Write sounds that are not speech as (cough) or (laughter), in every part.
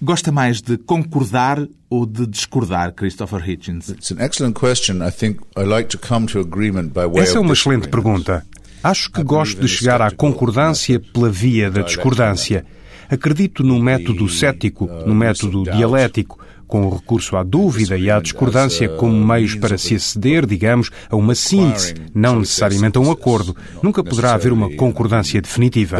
Gosta mais de concordar ou de discordar, Christopher Hitchens? Essa é uma excelente pergunta. Acho que gosto de chegar à concordância pela via da discordância. Acredito no método cético, no método dialético, com o recurso à dúvida e à discordância como meios para se aceder, digamos, a uma síntese, não necessariamente a um acordo. Nunca poderá haver uma concordância definitiva.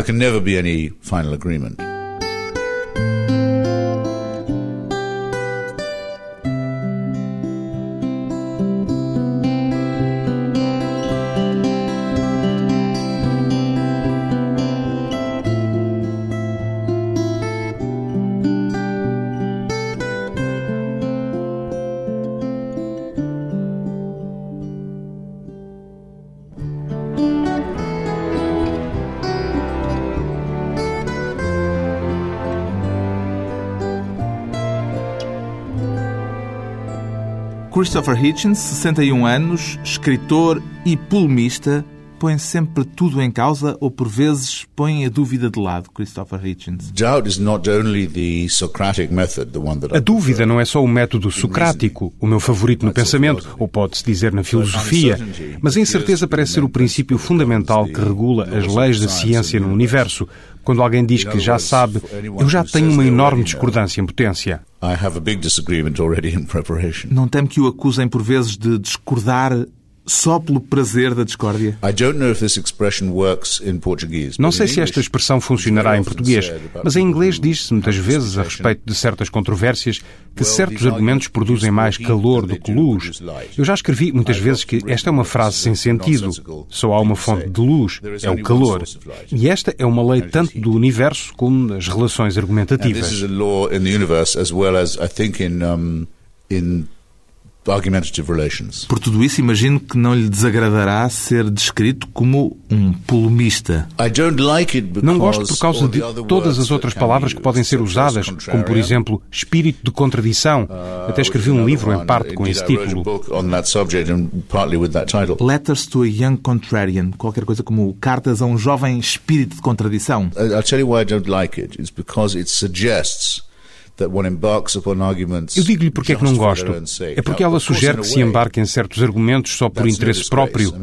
Christopher Hitchens, 61 anos, escritor e polemista, põe sempre tudo em causa ou por vezes põe a dúvida de lado, Christopher Hitchens? A dúvida não é só o método socrático, o meu favorito no pensamento, ou pode-se dizer na filosofia, mas a incerteza parece ser o princípio fundamental que regula as leis da ciência no universo. Quando alguém diz que já sabe, eu já tenho uma enorme discordância em potência. Não teme que o acusem por vezes de discordar só pelo prazer da discórdia? Não sei se esta expressão funcionará em português, mas em inglês diz-se muitas vezes, a respeito de certas controvérsias, que certos argumentos produzem mais calor do que luz. Eu já escrevi muitas vezes que esta é uma frase sem sentido. Só há uma fonte de luz, é o calor. E esta é uma lei tanto do universo como das relações argumentativas argumentative relations. Por tudo isso, imagino que não lhe desagradará ser descrito como um polemista. Não gosto por causa de todas as outras palavras que podem ser usadas, como por exemplo espírito de contradição. Uh, Até escrevi um livro em parte com esse título. Letters to a Young Contrarian, qualquer coisa como cartas a um jovem espírito de contradição. I'll tell you why I don't like it. It's because it suggests eu digo-lhe porque é que não gosto. É porque ela sugere que se embarque em certos argumentos só por interesse próprio.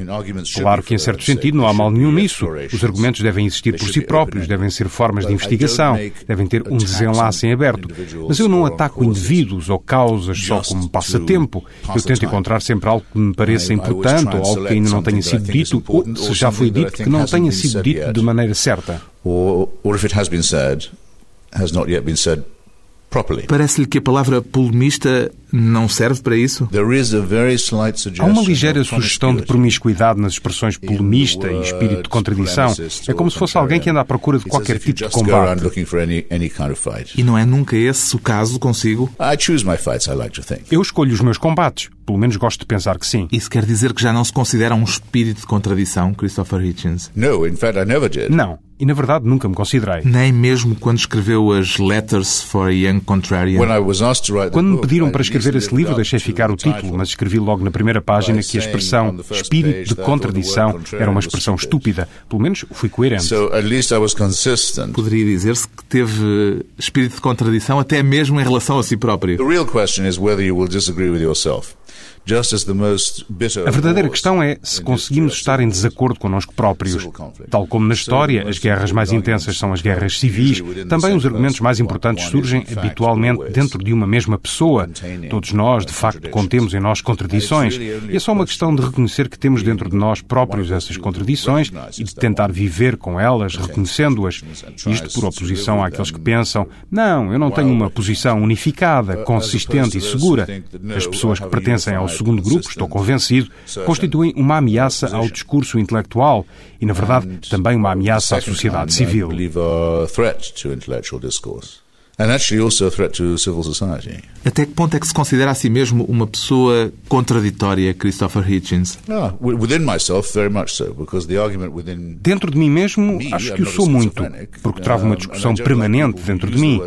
Claro que, em certo sentido, não há mal nenhum nisso. Os argumentos devem existir por si próprios, devem ser formas de investigação, devem ter um desenlace em aberto. Mas eu não ataco indivíduos ou causas só como passatempo. Eu tento encontrar sempre algo que me pareça importante ou algo que ainda não tenha sido dito, ou se já foi dito, que não tenha sido dito de maneira certa. Or, or if it has been said, has not yet been said Parece-lhe que a palavra polemista não serve para isso? Há uma ligeira sugestão de promiscuidade nas expressões polemista e espírito de contradição. É como se fosse alguém que anda à procura de qualquer tipo de combate. E não é nunca esse o caso consigo? Eu escolho os meus combates. Pelo menos gosto de pensar que sim. Isso quer dizer que já não se considera um espírito de contradição, Christopher Hitchens? Não. E, na verdade, nunca me considerei. Nem mesmo quando escreveu as Letters for a Young Contrarian? Quando me pediram para escrever esse livro, deixei ficar o título, mas escrevi logo na primeira página que a expressão espírito de contradição era uma expressão estúpida. Pelo menos fui coerente. Poderia dizer-se que teve espírito de contradição até mesmo em relação a si próprio. A real question is whether you will disagree with yourself. A verdadeira questão é se conseguimos estar em desacordo connosco próprios. Tal como na história, as guerras mais intensas são as guerras civis, também os argumentos mais importantes surgem habitualmente dentro de uma mesma pessoa. Todos nós, de facto, contemos em nós contradições. E é só uma questão de reconhecer que temos dentro de nós próprios essas contradições e de tentar viver com elas, reconhecendo-as. Isto por oposição àqueles que pensam: não, eu não tenho uma posição unificada, consistente e segura. As pessoas que pertencem ao segundo grupo, estou convencido, constituem uma ameaça ao discurso intelectual e, na verdade, também uma ameaça à sociedade civil. Até que ponto é que se considera a si mesmo uma pessoa contraditória, Christopher Hitchens? Ah, dentro de mim mesmo, acho que o sou muito, porque travo uma discussão permanente dentro de mim.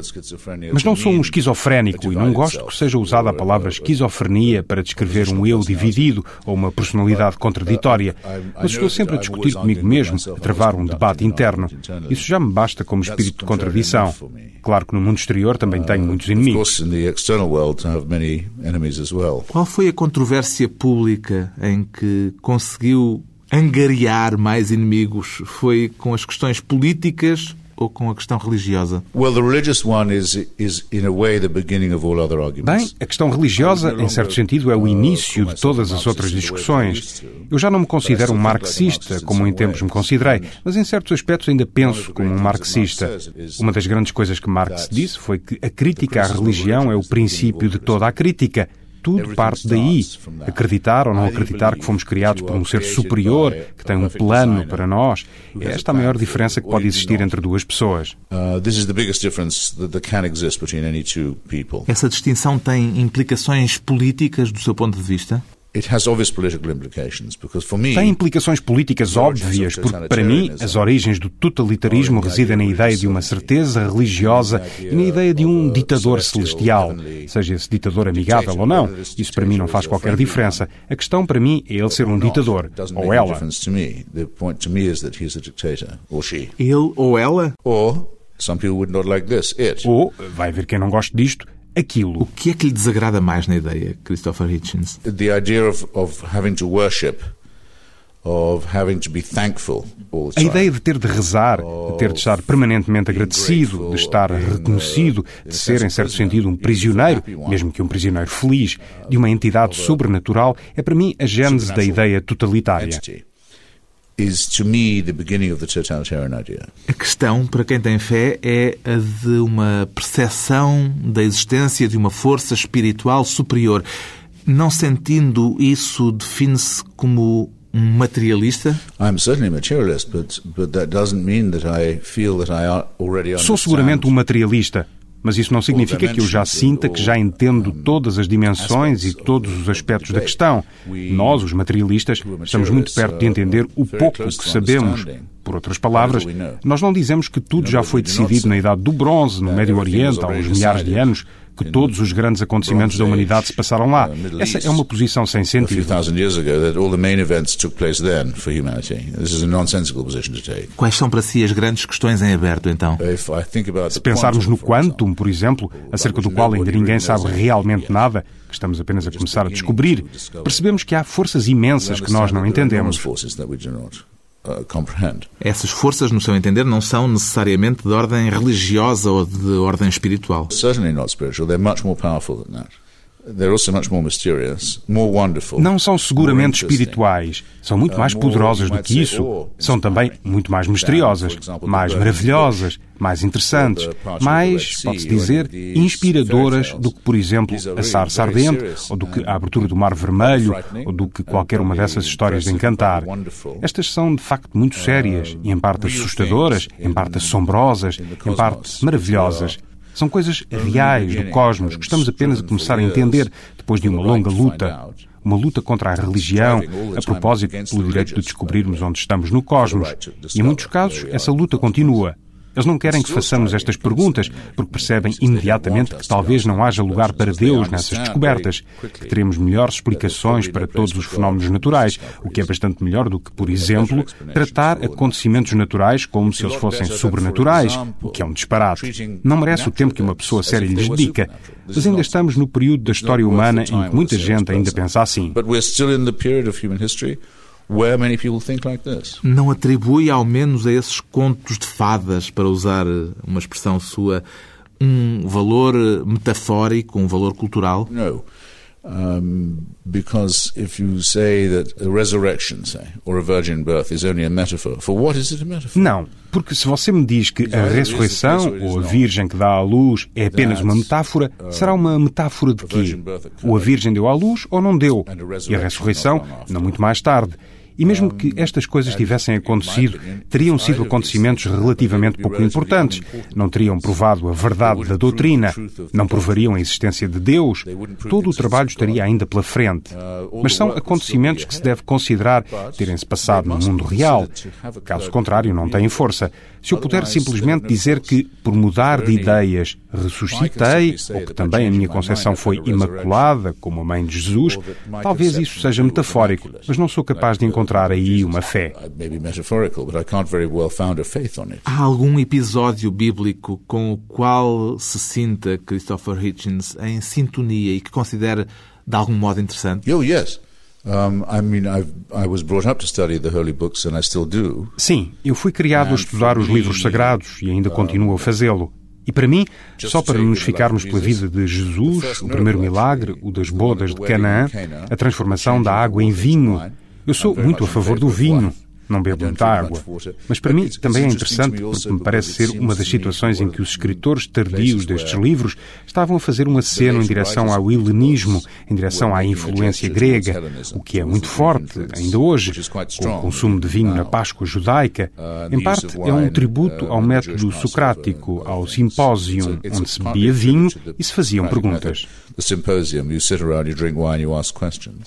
Mas não sou um esquizofrénico e não gosto que seja usada a palavra esquizofrenia para descrever um eu dividido ou uma personalidade contraditória. Mas estou sempre a discutir comigo mesmo, a travar um debate interno. Isso já me basta como espírito de contradição. Claro que no mundo exterior também tenho uh, muitos inimigos. Qual foi a controvérsia pública em que conseguiu angariar mais inimigos? Foi com as questões políticas ou com a questão religiosa? Bem, a questão religiosa, em certo sentido, é o início de todas as outras discussões. Eu já não me considero um marxista, como em tempos me considerei, mas em certos aspectos ainda penso como um marxista. Uma das grandes coisas que Marx disse foi que a crítica à religião é o princípio de toda a crítica tudo parte daí. Acreditar ou não acreditar que fomos criados por um ser superior, que tem um plano para nós. É esta a maior diferença que pode existir entre duas pessoas. Uh, Essa distinção tem implicações políticas do seu ponto de vista? Tem implicações políticas óbvias, porque para mim as origens do totalitarismo residem na ideia de uma certeza religiosa e na ideia de um ditador celestial. Seja esse ditador amigável ou não, isso para mim não faz qualquer diferença. A questão para mim é ele ser um ditador, ou ela. Ele ou ela? Ou, vai haver quem não goste disto, aquilo. O que é que lhe desagrada mais na ideia, Christopher Hitchens? The idea of, of having to worship a ideia de ter de rezar, de ter de estar permanentemente agradecido, de estar reconhecido, de ser, em certo sentido, um prisioneiro, mesmo que um prisioneiro feliz, de uma entidade sobrenatural, é para mim a gênese da ideia totalitária is to me the beginning of the totalitarian idea. A questão para quem tem fé é a de uma percepção da existência de uma força espiritual superior. Não sentindo isso, define-se como um materialista? Sou seguramente um materialista, mas isso não significa que eu já sinta que já entendo todas as dimensões e todos os aspectos da questão. Nós, os materialistas, estamos muito perto de entender o pouco que sabemos. Por outras palavras, nós não dizemos que tudo já foi decidido na Idade do Bronze, no Médio Oriente, há uns milhares de anos, que todos os grandes acontecimentos da humanidade se passaram lá. Essa é uma posição sem sentido. Quais são para si as grandes questões em aberto, então? Se pensarmos no quantum, por exemplo, acerca do qual ainda ninguém sabe realmente nada, que estamos apenas a começar a descobrir, percebemos que há forças imensas que nós não entendemos. Uh, Essas forças, no seu entender, não são necessariamente de ordem religiosa ou de ordem espiritual. Certainly not spiritual. They're much more powerful than that. Não são seguramente espirituais. São muito uh, mais poderosas do que isso. São também muito mais misteriosas, mais maravilhosas, mais interessantes, mais, pode-se dizer, inspiradoras do que, por exemplo, a sarça ardente, ou do que a abertura do Mar Vermelho, ou do que qualquer uma dessas histórias de encantar. Estas são, de facto, muito sérias e, em parte, assustadoras, em parte, assombrosas, em parte, maravilhosas. São coisas reais do cosmos que estamos apenas a começar a entender depois de uma longa luta. Uma luta contra a religião, a propósito pelo direito de descobrirmos onde estamos no cosmos. E, em muitos casos, essa luta continua. Eles não querem que façamos estas perguntas, porque percebem imediatamente que talvez não haja lugar para Deus nessas descobertas, que teremos melhores explicações para todos os fenómenos naturais, o que é bastante melhor do que, por exemplo, tratar acontecimentos naturais como se eles fossem sobrenaturais, o que é um disparate. Não merece o tempo que uma pessoa séria lhes dedica, mas ainda estamos no período da história humana em que muita gente ainda pensa assim. Não atribui, ao menos, a esses contos de fadas, para usar uma expressão sua, um valor metafórico, um valor cultural? Não. Um, because if you say that a resurrection, say, or a virgin birth is only a metaphor, for what is it a metaphor? Não, porque se você me diz que a ressurreição ou a virgem que dá à luz é apenas uma metáfora, será uma metáfora de quê? Ou a virgem deu à luz ou não deu? E a ressurreição, não muito mais tarde. E mesmo que estas coisas tivessem acontecido, teriam sido acontecimentos relativamente pouco importantes. Não teriam provado a verdade da doutrina, não provariam a existência de Deus. Todo o trabalho estaria ainda pela frente. Mas são acontecimentos que se deve considerar terem-se passado no mundo real. Caso contrário, não têm força. Se eu puder simplesmente dizer que, por mudar de ideias, ressuscitei, ou que também a minha concepção foi imaculada, como a mãe de Jesus, talvez isso seja metafórico, mas não sou capaz de encontrar encontrar aí uma fé. Há algum episódio bíblico com o qual se sinta Christopher Hitchens em sintonia e que considere de algum modo interessante? Oh, yes. Sim, eu fui criado a estudar os livros sagrados e ainda continuo a fazê-lo. E para mim, só para nos ficarmos pela vida de Jesus, o primeiro milagre, o das bodas de Canaã, a transformação da água em vinho, eu sou muito a favor do vinho, não bebo muita água. Mas para mim também é interessante porque me parece ser uma das situações em que os escritores tardios destes livros estavam a fazer um aceno em direção ao helenismo, em direção à influência grega, o que é muito forte ainda hoje, com o consumo de vinho na Páscoa judaica. Em parte é um tributo ao método socrático, ao simpósio, onde se bebia vinho e se faziam perguntas.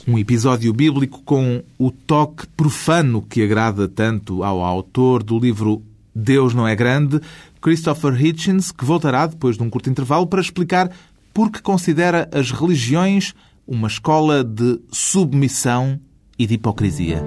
Um episódio bíblico com o toque profano que agrada tanto ao autor do livro Deus não é grande, Christopher Hitchens, que voltará depois de um curto intervalo para explicar por que considera as religiões uma escola de submissão e de hipocrisia.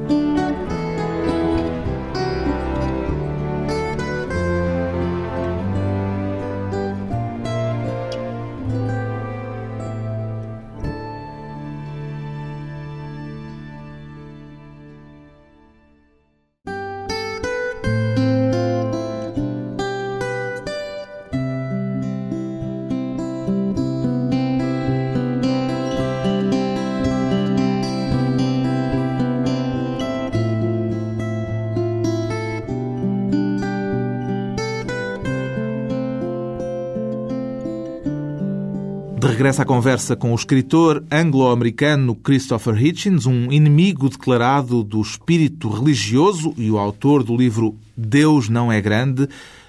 Regresso à conversa com o escritor anglo-americano Christopher Hitchens, um inimigo declarado do espírito religioso e o autor do livro Deus não é grande,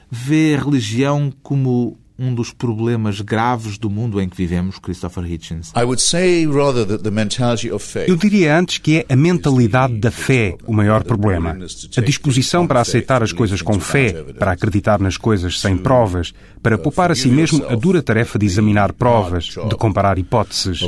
vê a religião como um dos problemas graves do mundo em que vivemos, Christopher Hitchens? Eu diria antes que é a mentalidade da fé o maior problema. A disposição para aceitar as coisas com fé, para acreditar nas coisas sem provas, para poupar a si mesmo a dura tarefa de examinar provas, de comparar hipóteses.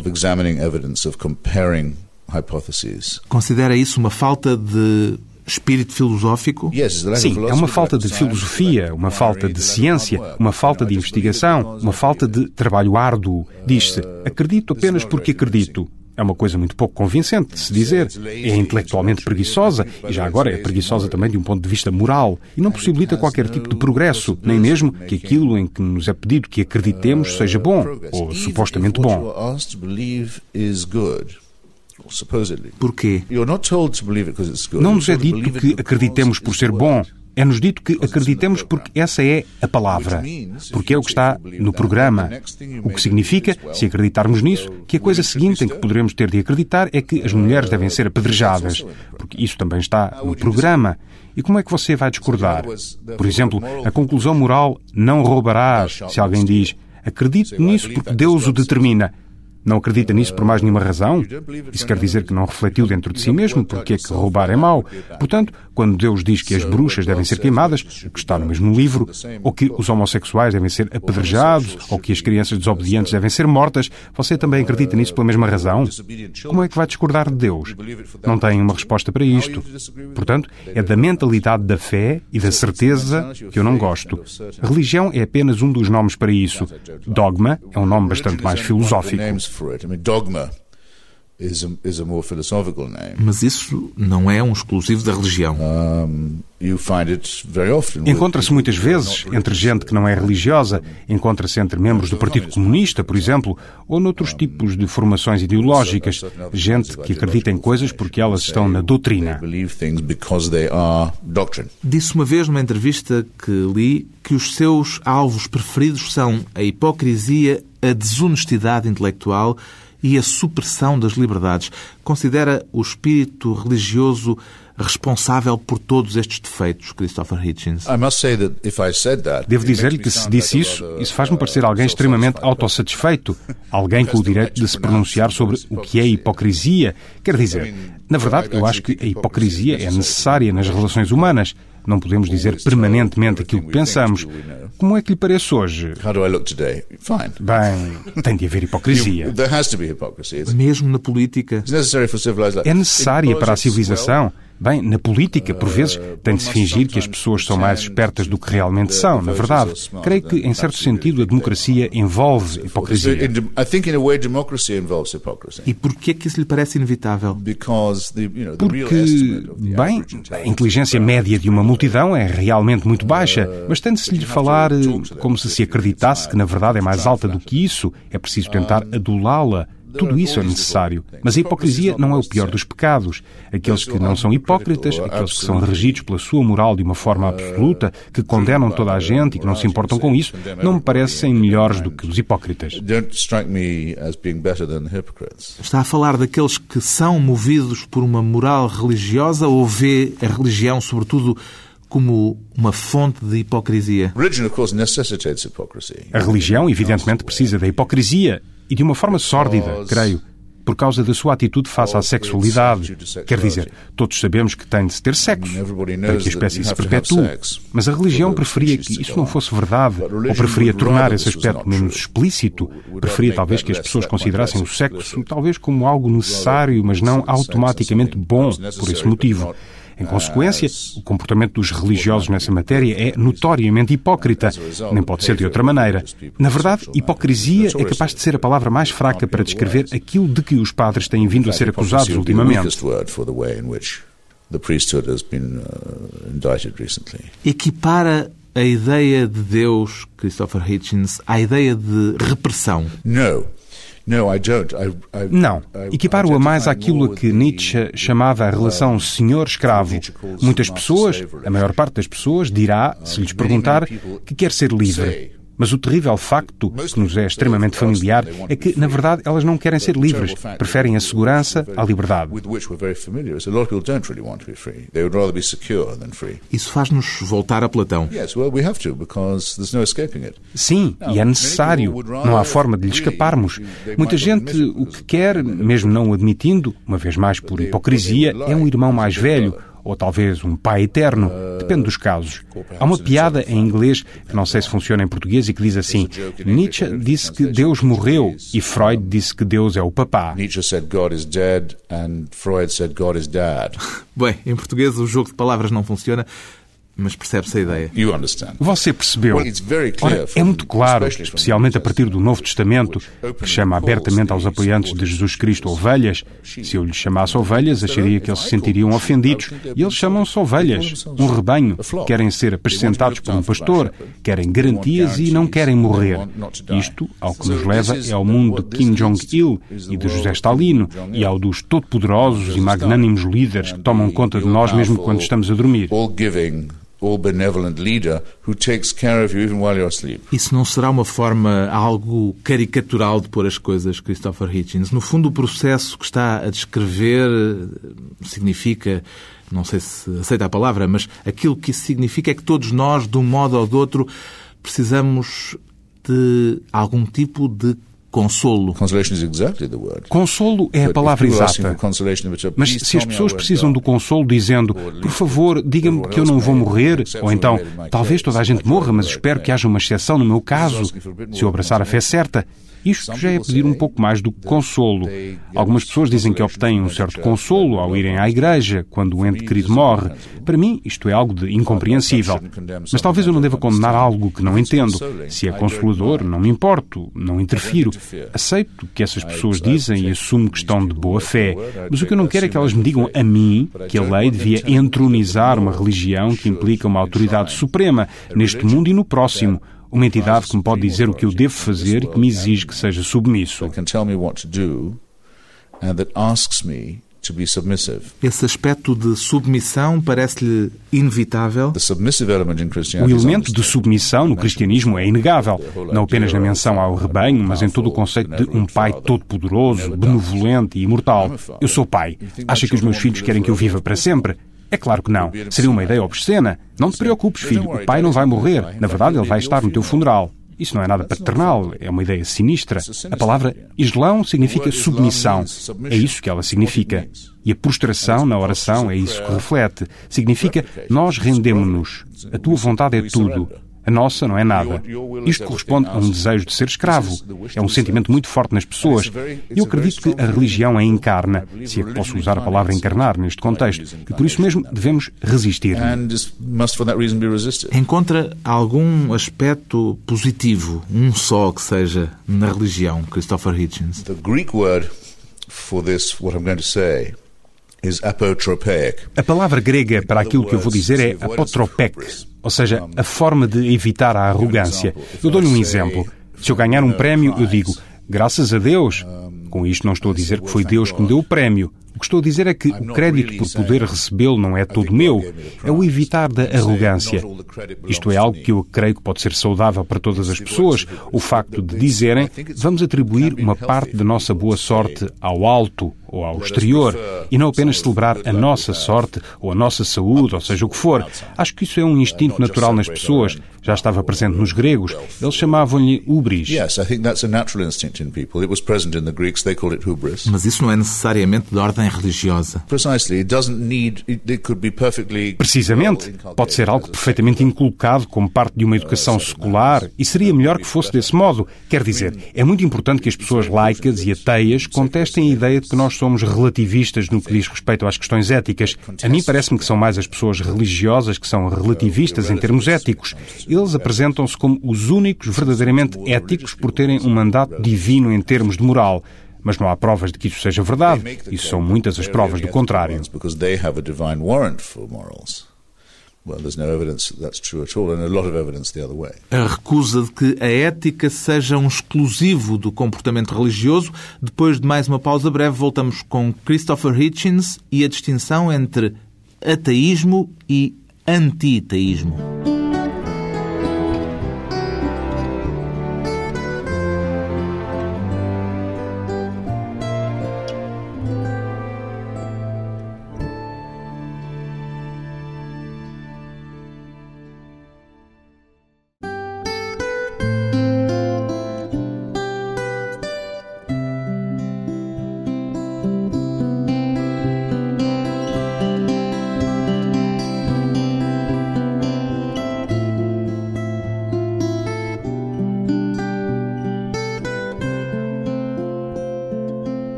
Considera isso uma falta de espírito filosófico? Sim, é uma falta de filosofia, uma falta de ciência, uma falta de investigação, uma falta de trabalho árduo. Diz-se, acredito apenas porque acredito. É uma coisa muito pouco convincente de se dizer. É intelectualmente preguiçosa e já agora é preguiçosa também de um ponto de vista moral e não possibilita qualquer tipo de progresso, nem mesmo que aquilo em que nos é pedido que acreditemos seja bom ou supostamente bom. Porquê? Não nos é dito que acreditemos por ser bom. É-nos dito que acreditemos porque essa é a palavra, porque é o que está no programa. O que significa, se acreditarmos nisso, que a coisa seguinte em que poderemos ter de acreditar é que as mulheres devem ser apedrejadas, porque isso também está no programa. E como é que você vai discordar? Por exemplo, a conclusão moral não roubarás, se alguém diz acredito nisso porque Deus o determina. Não acredita nisso por mais nenhuma razão? Isso quer dizer que não refletiu dentro de si mesmo porque é que roubar é mau. Portanto, quando Deus diz que as bruxas devem ser queimadas, o que está no mesmo livro, ou que os homossexuais devem ser apedrejados, ou que as crianças desobedientes devem ser mortas, você também acredita nisso pela mesma razão? Como é que vai discordar de Deus? Não tem uma resposta para isto. Portanto, é da mentalidade da fé e da certeza que eu não gosto. Religião é apenas um dos nomes para isso. Dogma é um nome bastante mais filosófico. for it. I mean, Dogma mas isso não é um exclusivo da religião. Encontra-se muitas vezes entre gente que não é religiosa, encontra-se entre membros do Partido Comunista, por exemplo, ou noutros tipos de formações ideológicas, gente que acredita em coisas porque elas estão na doutrina. Disse uma vez numa entrevista que li que os seus alvos preferidos são a hipocrisia, a desonestidade intelectual e a supressão das liberdades. Considera o espírito religioso responsável por todos estes defeitos, Christopher Hitchens? Devo dizer-lhe que se disse isso, isso faz-me parecer alguém extremamente autossatisfeito, alguém com o direito de se pronunciar sobre o que é hipocrisia. Quer dizer, na verdade, eu acho que a hipocrisia é necessária nas relações humanas. Não podemos dizer permanentemente aquilo que pensamos. Como é que lhe parece hoje? Bem, tem de haver hipocrisia. Mesmo na política. É necessária para a civilização. Bem, na política, por vezes, tem de se fingir que as pessoas são mais espertas do que realmente são, na verdade. Creio que, em certo sentido, a democracia envolve hipocrisia. E por que é que isso lhe parece inevitável? Porque, bem, a inteligência média de uma multidão é realmente muito baixa, mas tem-se lhe falar eh, como se se acreditasse que, na verdade, é mais alta do que isso. É preciso tentar adulá-la. Tudo isso é necessário. Mas a hipocrisia não é o pior dos pecados. Aqueles que não são hipócritas, aqueles que são regidos pela sua moral de uma forma absoluta, que condenam toda a gente e que não se importam com isso, não me parecem melhores do que os hipócritas. Está a falar daqueles que são movidos por uma moral religiosa ou vê a religião, sobretudo, como uma fonte de hipocrisia? A religião, evidentemente, precisa da hipocrisia e de uma forma sórdida, creio, por causa da sua atitude face à sexualidade. Quer dizer, todos sabemos que tem de se ter sexo para que a espécie se perpetue. Mas a religião preferia que isso não fosse verdade, ou preferia tornar esse aspecto menos explícito. Preferia talvez que as pessoas considerassem o sexo talvez como algo necessário, mas não automaticamente bom por esse motivo. Em consequência, o comportamento dos religiosos nessa matéria é notoriamente hipócrita. Nem pode ser de outra maneira. Na verdade, hipocrisia é capaz de ser a palavra mais fraca para descrever aquilo de que os padres têm vindo a ser acusados ultimamente. Equipara a ideia de Deus, Christopher Hitchens, à ideia de repressão. Não. Não. Equiparo-a mais àquilo a que Nietzsche chamava a relação senhor-escravo. Muitas pessoas, a maior parte das pessoas, dirá, se lhes perguntar, que quer ser livre. Mas o terrível facto, que nos é extremamente familiar, é que, na verdade, elas não querem ser livres. Preferem a segurança à liberdade. Isso faz-nos voltar a Platão. Sim, e é necessário. Não há forma de lhe escaparmos. Muita gente o que quer, mesmo não o admitindo, uma vez mais por hipocrisia, é um irmão mais velho ou talvez um pai eterno, depende dos casos. Há uma piada em inglês, que não sei se funciona em português, e que diz assim: Nietzsche disse que Deus morreu e Freud disse que Deus é o papá. Nietzsche said God is dead and Freud said God is dad. Bem, em português o jogo de palavras não funciona mas percebe-se a ideia. Você percebeu. Ora, é muito claro, especialmente a partir do Novo Testamento, que chama abertamente aos apoiantes de Jesus Cristo ovelhas. Se eu lhes chamasse ovelhas, acharia que eles se sentiriam ofendidos. E eles chamam-se ovelhas, um rebanho. Querem ser apresentados por um pastor, querem garantias e não querem morrer. Isto, ao que nos leva, é ao mundo de Kim Jong-il e de José Stalino e ao dos todo-poderosos e magnânimos líderes que tomam conta de nós mesmo quando estamos a dormir Isso não será uma forma algo caricatural de pôr as coisas, Christopher Hitchens? No fundo, o processo que está a descrever eh, significa, não sei se aceita a palavra, mas aquilo que isso significa é que todos nós, de um modo ou de outro, precisamos de algum tipo de consolo. Consolo é a palavra exata. Mas se as pessoas precisam do consolo dizendo, por favor, diga-me que eu não vou morrer, ou então, talvez toda a gente morra, mas espero que haja uma exceção no meu caso, se eu abraçar a fé certa, isto já é pedir um pouco mais do que consolo. Algumas pessoas dizem que obtêm um certo consolo ao irem à igreja quando o ente querido morre. Para mim, isto é algo de incompreensível. Mas talvez eu não deva condenar algo que não entendo. Se é consolador, não me importo, não interfiro. Aceito o que essas pessoas dizem e assumo que estão de boa fé. Mas o que eu não quero é que elas me digam a mim que a lei devia entronizar uma religião que implica uma autoridade suprema neste mundo e no próximo uma entidade que me pode dizer o que eu devo fazer e que me exige que seja submisso. Esse aspecto de submissão parece-lhe inevitável? O elemento de submissão no cristianismo é inegável, não apenas na menção ao rebanho, mas em todo o conceito de um pai todo-poderoso, benevolente e imortal. Eu sou pai. Acha que os meus filhos querem que eu viva para sempre? É claro que não. Seria uma ideia obscena. Não te preocupes, filho. O pai não vai morrer. Na verdade, ele vai estar no teu funeral. Isso não é nada paternal, é uma ideia sinistra. A palavra Islão significa submissão. É isso que ela significa. E a prostração na oração é isso que reflete. Significa nós rendemos-nos. A tua vontade é tudo. A nossa não é nada. Isto corresponde a um desejo de ser escravo. É um sentimento muito forte nas pessoas. E eu acredito que a religião a encarna, se é que posso usar a palavra encarnar neste contexto, e por isso mesmo devemos resistir. Encontra algum aspecto positivo, um só que seja, na religião, Christopher Hitchens? The Greek word for this, what I'm going to say, a palavra grega para aquilo que eu vou dizer é apotropek, ou seja, a forma de evitar a arrogância. Eu dou-lhe um exemplo. Se eu ganhar um prémio, eu digo, graças a Deus. Com isto não estou a dizer que foi Deus que me deu o prémio. O que estou a dizer é que o crédito por poder recebê-lo não é todo meu, é o evitar da arrogância. Isto é algo que eu creio que pode ser saudável para todas as pessoas, o facto de dizerem vamos atribuir uma parte da nossa boa sorte ao alto ou ao exterior e não apenas celebrar a nossa sorte ou a nossa saúde, ou seja o que for. Acho que isso é um instinto natural nas pessoas. Já estava presente nos gregos. Eles chamavam-lhe ubris. Mas isso não é necessariamente de ordem religiosa. Precisamente. Pode ser algo perfeitamente inculcado como parte de uma educação secular e seria melhor que fosse desse modo. Quer dizer, é muito importante que as pessoas laicas e ateias contestem a ideia de que nós somos relativistas no que diz respeito às questões éticas. A mim parece-me que são mais as pessoas religiosas que são relativistas em termos éticos. Eles apresentam-se como os únicos verdadeiramente éticos por terem um mandato divino em termos de moral. Mas não há provas de que isso seja verdade, e são muitas as provas do contrário. A recusa de que a ética seja um exclusivo do comportamento religioso. Depois de mais uma pausa breve, voltamos com Christopher Hitchens e a distinção entre ateísmo e antiteísmo.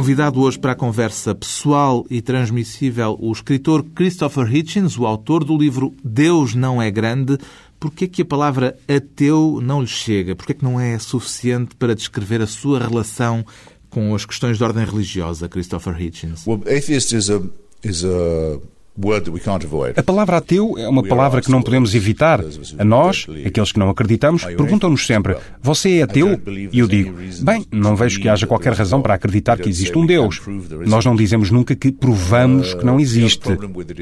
Convidado hoje para a conversa pessoal e transmissível o escritor Christopher Hitchens, o autor do livro Deus não é grande. Por que é que a palavra ateu não lhe chega? Por que é que não é suficiente para descrever a sua relação com as questões de ordem religiosa, Christopher Hitchens? Well, atheist is a, is a a palavra ateu é uma palavra que não podemos evitar. A nós, aqueles que não acreditamos, perguntam-nos sempre: Você é ateu? E eu digo: Bem, não vejo que haja qualquer razão para acreditar que existe um Deus. Nós não dizemos nunca que provamos que não existe.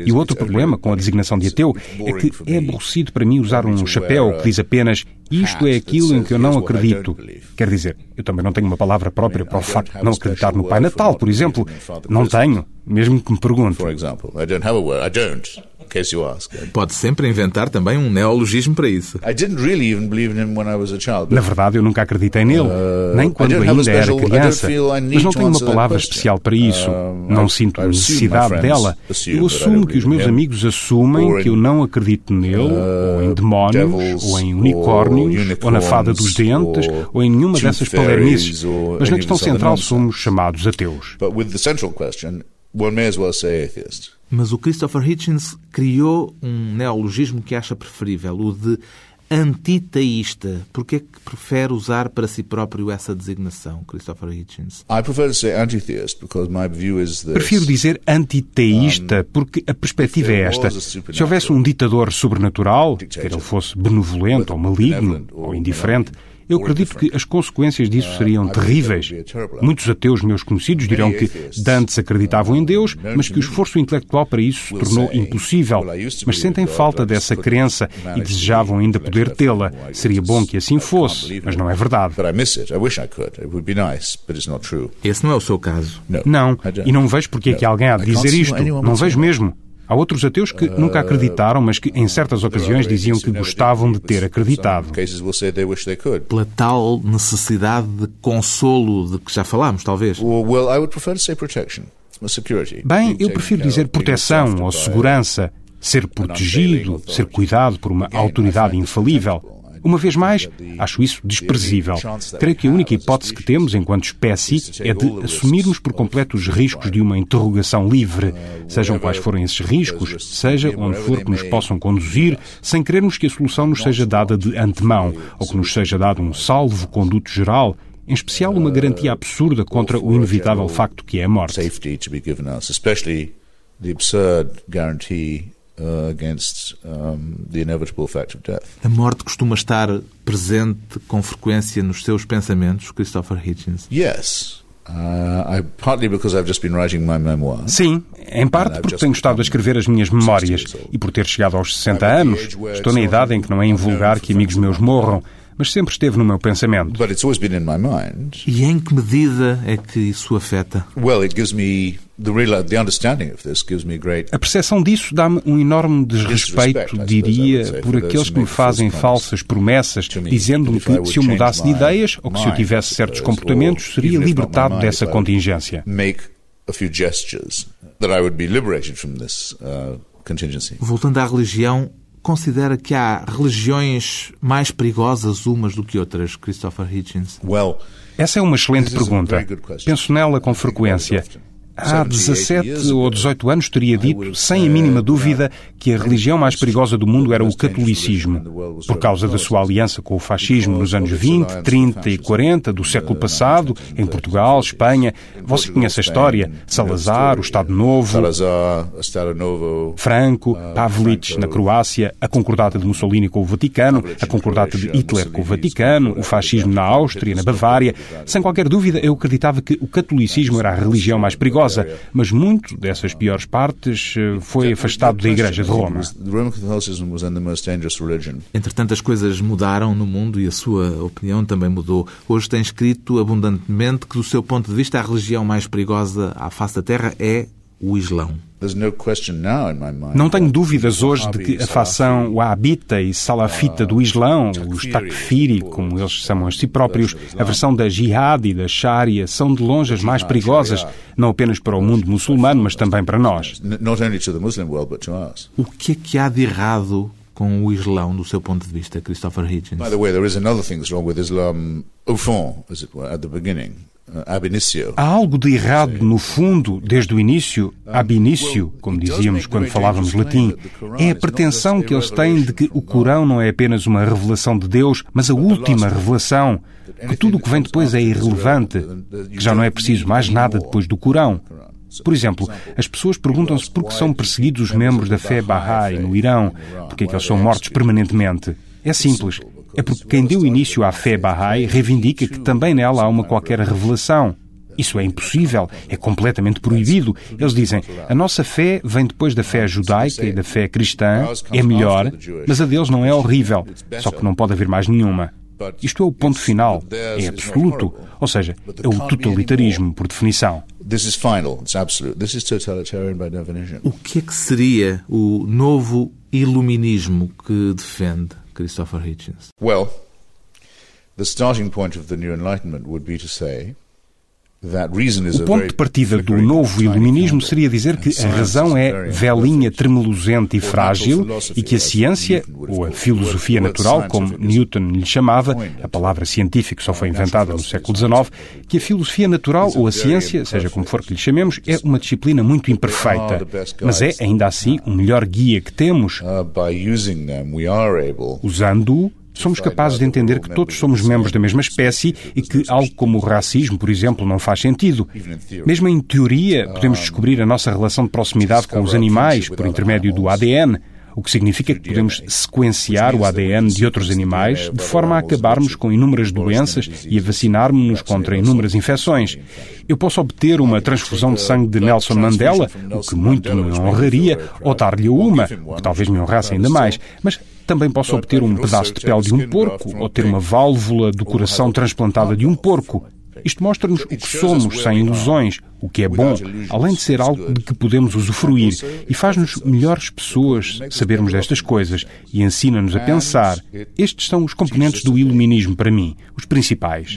E o outro problema com a designação de ateu é que é aborrecido para mim usar um chapéu que diz apenas isto é aquilo em que eu não acredito. Quer dizer, eu também não tenho uma palavra própria para o facto de não acreditar no Pai Natal, por exemplo. Não tenho, mesmo que me Pode sempre inventar também um neologismo para isso. Na verdade, eu nunca acreditei nele, uh, nem quando ainda era criança. Mas não tenho uma palavra especial para isso. Não sinto necessidade dela. Eu assumo que os meus amigos assumem que eu não acredito nele, ou em uh, demónios, ou em unicórnios, ou na fada dos dentes, ou em nenhuma dessas palermices. Mas na questão central somos chamados ateus. One may as well say atheist. Mas o Christopher Hitchens criou um neologismo que acha preferível, o de antiteísta. Por que é que prefere usar para si próprio essa designação, Christopher Hitchens? Prefiro dizer antiteísta porque a perspectiva é esta. Se houvesse um ditador sobrenatural, quer ele fosse benevolente ou maligno ou indiferente, eu acredito que as consequências disso seriam terríveis. Muitos ateus meus conhecidos dirão que dantes acreditavam em Deus, mas que o esforço intelectual para isso se tornou impossível. Mas sentem falta dessa crença e desejavam ainda poder tê-la. Seria bom que assim fosse, mas não é verdade. Esse não é o seu caso. Não, e não vejo porque é que alguém há de dizer isto. Não vejo mesmo. Há outros ateus que nunca acreditaram, mas que em certas ocasiões diziam que gostavam de ter acreditado. Pela tal necessidade de consolo de que já falámos, talvez. Bem, eu prefiro dizer proteção ou segurança. ser protegido, ser cuidado por uma autoridade infalível. Uma vez mais, acho isso desprezível. Creio que a única hipótese que temos enquanto espécie é de assumirmos por completo os riscos de uma interrogação livre, sejam quais forem esses riscos, seja onde for que nos possam conduzir, sem querermos que a solução nos seja dada de antemão ou que nos seja dado um salvo-conduto geral em especial uma garantia absurda contra o inevitável facto que é a morte. A morte costuma estar presente com frequência nos seus pensamentos, Christopher Hitchens? Yes. Uh, Sim, em parte porque tenho estado a escrever as minhas memórias e por ter chegado aos 60 anos. Estou na idade em que não é invulgar que amigos meus morram mas sempre esteve no meu pensamento. E em que medida é que isso afeta? A percepção disso dá-me um enorme desrespeito, diria, por aqueles que me fazem falsas promessas, dizendo-me que se eu mudasse de ideias ou que se eu tivesse certos comportamentos, seria libertado dessa contingência. Uh, Voltando à religião, considera que há religiões mais perigosas umas do que outras, Christopher Hitchens? Essa é uma excelente pergunta. Penso nela com frequência. Há 17 ou 18 anos teria dito, sem a mínima dúvida, que a religião mais perigosa do mundo era o catolicismo, por causa da sua aliança com o fascismo nos anos 20, 30 e 40 do século passado, em Portugal, Espanha. Você conhece a história? Salazar, o Estado Novo, Franco, Pavlic na Croácia, a concordata de Mussolini com o Vaticano, a concordata de Hitler com o Vaticano, o fascismo na Áustria, na Bavária. Sem qualquer dúvida, eu acreditava que o catolicismo era a religião mais perigosa mas muito dessas piores partes eh, foi afastado da Igreja de Roma. Entretanto, as coisas mudaram no mundo e a sua opinião também mudou. Hoje tem escrito abundantemente que, do seu ponto de vista, a religião mais perigosa à face da Terra é o Islão. Não tenho dúvidas hoje de que a facção wahhabita e salafita do Islão, os takfiri, como eles chamam a si próprios, a versão da jihad e da sharia, são de longe as mais perigosas, não apenas para o mundo muçulmano, mas também para nós. O que é que há de errado com o Islão, do seu ponto de vista, Christopher Hitchens? By the way, there is another thing that's wrong with Islam, au fond, as it were, at the beginning. Há algo de errado no fundo, desde o início, ab início, como dizíamos quando falávamos latim. É a pretensão que eles têm de que o Corão não é apenas uma revelação de Deus, mas a última revelação, que tudo o que vem depois é irrelevante, que já não é preciso mais nada depois do Corão. Por exemplo, as pessoas perguntam-se por que são perseguidos os membros da fé Bahá'í no Irão, porque é que eles são mortos permanentemente. É simples é porque quem deu início à fé Bahá'í reivindica que também nela há uma qualquer revelação. Isso é impossível, é completamente proibido. Eles dizem, a nossa fé vem depois da fé judaica e da fé cristã, é melhor, mas a deles não é horrível, só que não pode haver mais nenhuma. Isto é o ponto final, é absoluto, ou seja, é o totalitarismo, por definição. O que é que seria o novo iluminismo que defende? Christopher Hitchens? Well, the starting point of the New Enlightenment would be to say o ponto de partida do novo iluminismo seria dizer que a razão é velhinha, tremulosente e frágil e que a ciência, ou a filosofia natural, como Newton lhe chamava, a palavra científico só foi inventada no século XIX, que a filosofia natural ou a ciência, seja como for que lhe chamemos, é uma disciplina muito imperfeita, mas é ainda assim o melhor guia que temos. Uh, Usando-o, somos capazes de entender que todos somos membros da mesma espécie e que algo como o racismo, por exemplo, não faz sentido. Mesmo em teoria, podemos descobrir a nossa relação de proximidade com os animais por intermédio do ADN o que significa que podemos sequenciar o ADN de outros animais de forma a acabarmos com inúmeras doenças e a vacinarmos-nos contra inúmeras infecções. Eu posso obter uma transfusão de sangue de Nelson Mandela, o que muito me honraria, ou dar-lhe uma, o que talvez me honrasse ainda mais, mas também posso obter um pedaço de pele de um porco ou ter uma válvula do coração transplantada de um porco. Isto mostra-nos o que somos sem ilusões, o que é bom, além de ser algo de que podemos usufruir, e faz-nos melhores pessoas sabermos destas coisas e ensina-nos a pensar. Estes são os componentes do iluminismo para mim, os principais.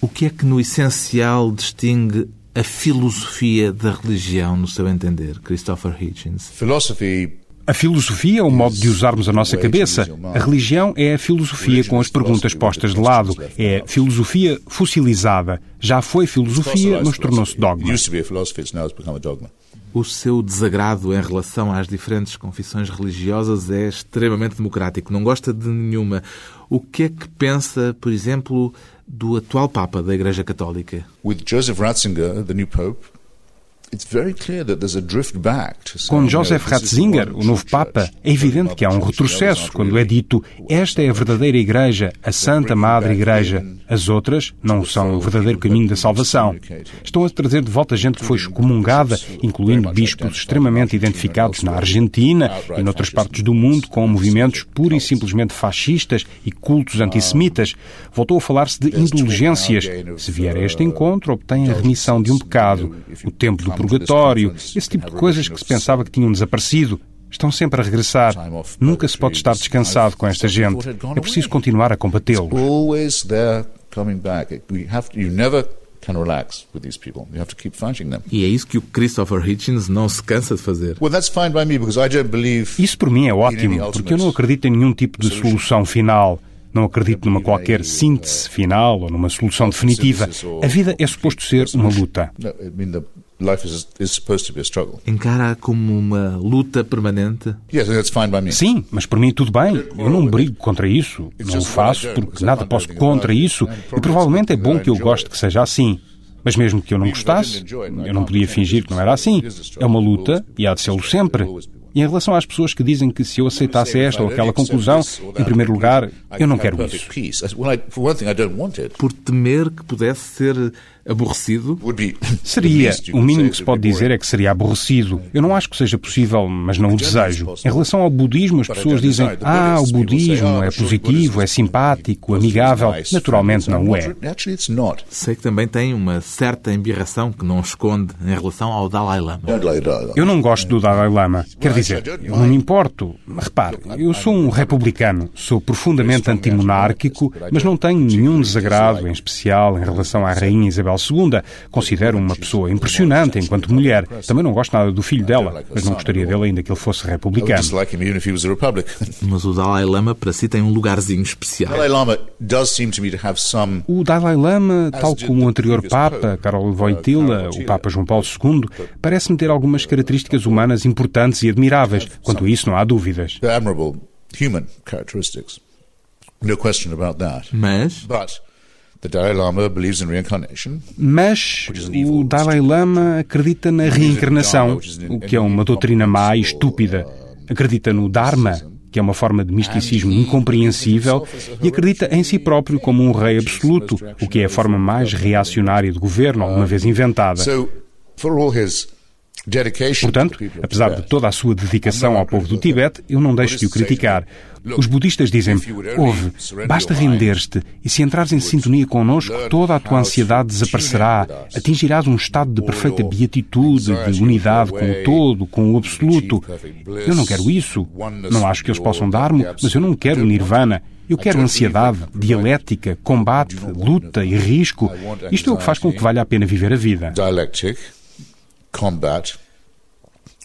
O que é que no essencial distingue a filosofia da religião, no seu entender, Christopher Hitchens? Philosophy a filosofia é o modo de usarmos a nossa cabeça. A religião é a filosofia com as perguntas postas de lado. É filosofia fossilizada. Já foi filosofia, mas tornou-se dogma. O seu desagrado em relação às diferentes confissões religiosas é extremamente democrático. Não gosta de nenhuma. O que é que pensa, por exemplo, do atual Papa da Igreja Católica? With Joseph Ratzinger, the new Pope, com Joseph Ratzinger, o novo Papa, é evidente que há um retrocesso quando é dito esta é a verdadeira Igreja, a Santa Madre Igreja. As outras não são o verdadeiro caminho da salvação. Estão a trazer de volta gente que foi excomungada, incluindo bispos extremamente identificados na Argentina e noutras partes do mundo com movimentos pura e simplesmente fascistas e cultos antissemitas. Voltou a falar-se de indulgências. Se vier a este encontro, obtém a remissão de um pecado. O tempo do purgatório, esse tipo de coisas que se pensava que tinham desaparecido. Estão sempre a regressar. Nunca se pode estar descansado com esta gente. É preciso continuar a combatê-los. E é isso que o Christopher Hitchens não se cansa de fazer. Isso por mim é ótimo, porque eu não acredito em nenhum tipo de solução final. Não acredito numa qualquer síntese final ou numa solução definitiva. A vida é suposto ser uma luta. Encara como uma luta permanente? Sim, mas para mim tudo bem. Eu não brigo contra isso. Não o faço porque nada posso contra isso. E provavelmente é bom que eu goste que seja assim. Mas mesmo que eu não gostasse, eu não podia fingir que não era assim. É uma luta e há de ser sempre. E em relação às pessoas que dizem que se eu aceitasse esta ou aquela conclusão, em primeiro lugar, eu não quero isso. Por temer que pudesse ser aborrecido? (laughs) Seria. O mínimo que se pode dizer é que seria aborrecido. Eu não acho que seja possível, mas não o desejo. Em relação ao budismo, as pessoas dizem: ah, o budismo é positivo, é simpático, amigável. Naturalmente não o é. Sei que também tem uma certa embirração que não esconde em relação ao Dalai Lama. Eu não gosto do Dalai Lama. Quer dizer, eu não me importo. Repare, eu sou um republicano, sou profundamente antimonárquico, mas não tenho nenhum desagrado, em especial em relação à Rainha Isabel Isabel II. Considero uma pessoa impressionante enquanto mulher. Também não gosto nada do filho dela, mas não gostaria dele ainda que ele fosse republicano. (laughs) Mas o Dalai Lama para si tem um lugarzinho especial. O Dalai Lama, tal como o anterior Papa, Karol Wojtyla, o Papa João Paulo II, parece-me ter algumas características humanas importantes e admiráveis. Quanto a isso, não há dúvidas. Mas mas o Dalai Lama acredita na reencarnação, o que é uma doutrina má e estúpida. Acredita no Dharma, que é uma forma de misticismo incompreensível, e acredita em si próprio como um rei absoluto, o que é a forma mais reacionária de governo alguma vez inventada. Portanto, apesar de toda a sua dedicação ao povo do Tibete, eu não deixo de o criticar. Os budistas dizem: ouve, basta render-te e se entrares em sintonia connosco, toda a tua ansiedade desaparecerá. Atingirás um estado de perfeita beatitude, de unidade com o todo, com o absoluto. Eu não quero isso. Não acho que eles possam dar-me, mas eu não quero nirvana. Eu quero ansiedade, dialética, combate, luta e risco. Isto é o que faz com que valha a pena viver a vida. Combat,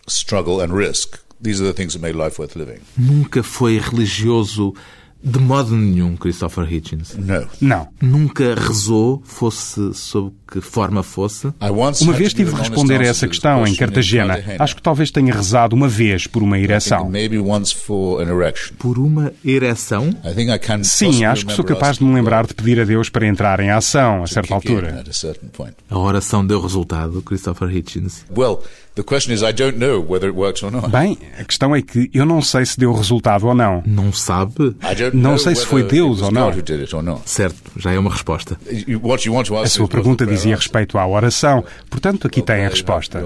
struggle and risk. These are the things that make life worth living. Nunca foi religioso de modo nenhum, Christopher Hitchens. Não. Não. Nunca rezou, fosse sob que forma fosse? Uma vez tive de responder a essa questão em Cartagena. Acho que talvez tenha rezado uma vez por uma ereção. Por uma ereção? Sim, acho que sou capaz de me lembrar de pedir a Deus para entrar em ação a certa altura. A oração deu resultado, Christopher Hitchens? Bem, a questão é que eu não sei se deu resultado ou não. Não sabe? Não sei se foi Deus ou não. Certo, já é uma resposta. A sua pergunta dizia respeito à oração, portanto aqui tem a resposta.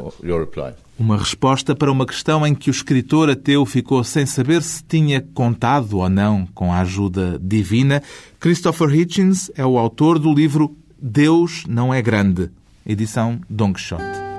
Uma resposta para uma questão em que o escritor ateu ficou sem saber se tinha contado ou não com a ajuda divina. Christopher Hitchens é o autor do livro Deus não é grande, edição Don Quixote.